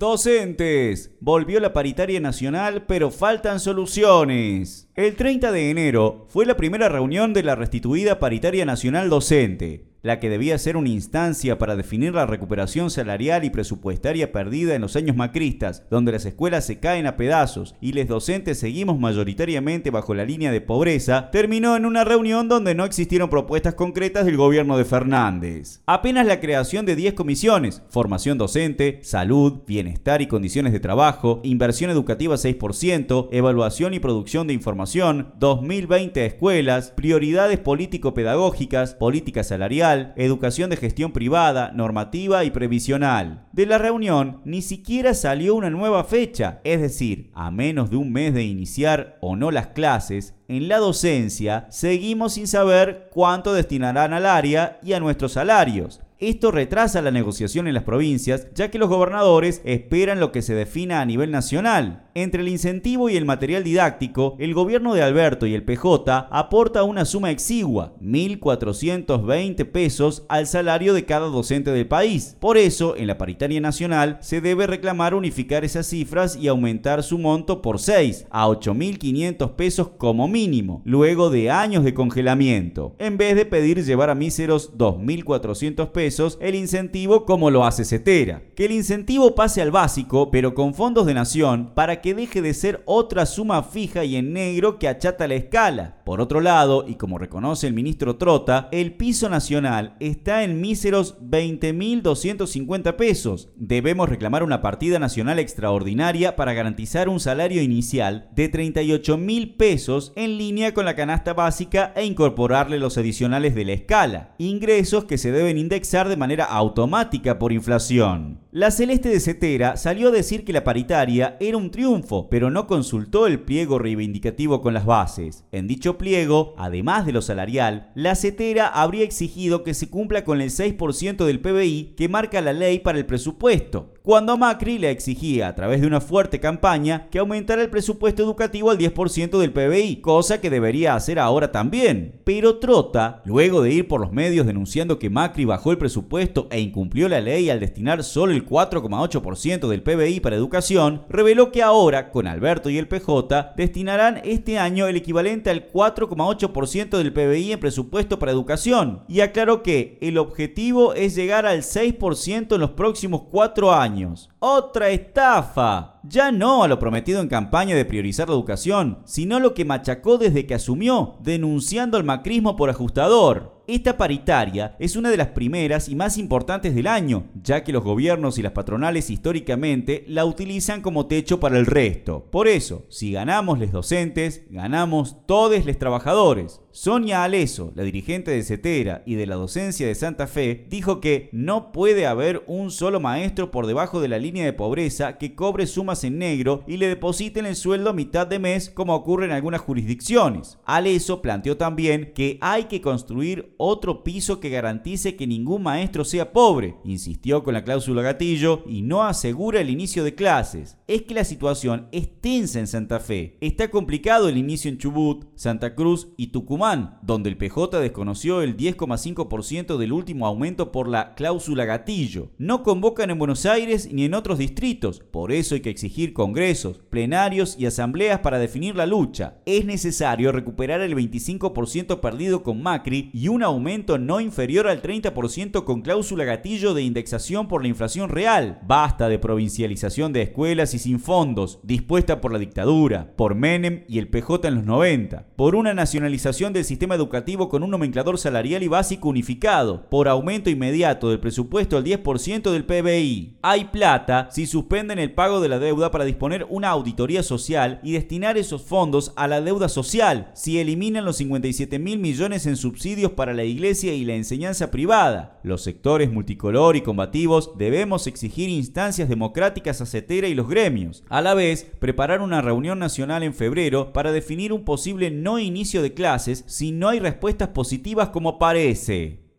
Docentes. Volvió la paritaria nacional, pero faltan soluciones. El 30 de enero fue la primera reunión de la restituida paritaria nacional docente la que debía ser una instancia para definir la recuperación salarial y presupuestaria perdida en los años macristas, donde las escuelas se caen a pedazos y los docentes seguimos mayoritariamente bajo la línea de pobreza, terminó en una reunión donde no existieron propuestas concretas del gobierno de Fernández. Apenas la creación de 10 comisiones, formación docente, salud, bienestar y condiciones de trabajo, inversión educativa 6%, evaluación y producción de información, 2020 escuelas, prioridades político-pedagógicas, política salarial, educación de gestión privada, normativa y previsional. De la reunión ni siquiera salió una nueva fecha, es decir, a menos de un mes de iniciar o no las clases, en la docencia seguimos sin saber cuánto destinarán al área y a nuestros salarios. Esto retrasa la negociación en las provincias, ya que los gobernadores esperan lo que se defina a nivel nacional. Entre el incentivo y el material didáctico, el gobierno de Alberto y el PJ aporta una suma exigua, 1.420 pesos al salario de cada docente del país. Por eso, en la paritaria nacional se debe reclamar unificar esas cifras y aumentar su monto por 6 a 8.500 pesos como mínimo, luego de años de congelamiento, en vez de pedir llevar a míseros 2.400 pesos el incentivo como lo hace Cetera. Que el incentivo pase al básico, pero con fondos de nación, para que deje de ser otra suma fija y en negro que achata la escala. Por otro lado, y como reconoce el ministro Trota, el piso nacional está en míseros 20.250 pesos. Debemos reclamar una partida nacional extraordinaria para garantizar un salario inicial de 38.000 pesos en línea con la canasta básica e incorporarle los adicionales de la escala, ingresos que se deben indexar de manera automática por inflación. La Celeste de Cetera salió a decir que la paritaria era un triunfo, pero no consultó el pliego reivindicativo con las bases. En dicho además de lo salarial, la Cetera habría exigido que se cumpla con el 6% del PBI que marca la ley para el presupuesto, cuando Macri le exigía a través de una fuerte campaña que aumentara el presupuesto educativo al 10% del PBI, cosa que debería hacer ahora también. Pero Trota, luego de ir por los medios denunciando que Macri bajó el presupuesto e incumplió la ley al destinar solo el 4,8% del PBI para educación, reveló que ahora, con Alberto y el PJ, destinarán este año el equivalente al 4,8% del PBI en presupuesto para educación, y aclaró que el objetivo es llegar al 6% en los próximos cuatro años otra estafa. Ya no a lo prometido en campaña de priorizar la educación, sino lo que machacó desde que asumió, denunciando al macrismo por ajustador. Esta paritaria es una de las primeras y más importantes del año, ya que los gobiernos y las patronales históricamente la utilizan como techo para el resto. Por eso, si ganamos los docentes, ganamos todos los trabajadores. Sonia Aleso, la dirigente de CETERA y de la docencia de Santa Fe, dijo que no puede haber un solo maestro por debajo de la línea de pobreza que cobre sumas en negro y le depositen el sueldo a mitad de mes como ocurre en algunas jurisdicciones. Aleso planteó también que hay que construir otro piso que garantice que ningún maestro sea pobre, insistió con la cláusula gatillo y no asegura el inicio de clases. Es que la situación es tensa en Santa Fe. Está complicado el inicio en Chubut, Santa Cruz y Tucumán, donde el PJ desconoció el 10,5% del último aumento por la cláusula gatillo. No convocan en Buenos Aires ni en otros distritos, por eso hay que exigir congresos, plenarios y asambleas para definir la lucha. Es necesario recuperar el 25% perdido con Macri y una aumento no inferior al 30% con cláusula gatillo de indexación por la inflación real. Basta de provincialización de escuelas y sin fondos, dispuesta por la dictadura, por Menem y el PJ en los 90, por una nacionalización del sistema educativo con un nomenclador salarial y básico unificado, por aumento inmediato del presupuesto al 10% del PBI. Hay plata si suspenden el pago de la deuda para disponer una auditoría social y destinar esos fondos a la deuda social, si eliminan los 57 mil millones en subsidios para la la iglesia y la enseñanza privada. Los sectores multicolor y combativos debemos exigir instancias democráticas a CETERA y los gremios. A la vez, preparar una reunión nacional en febrero para definir un posible no inicio de clases si no hay respuestas positivas como parece.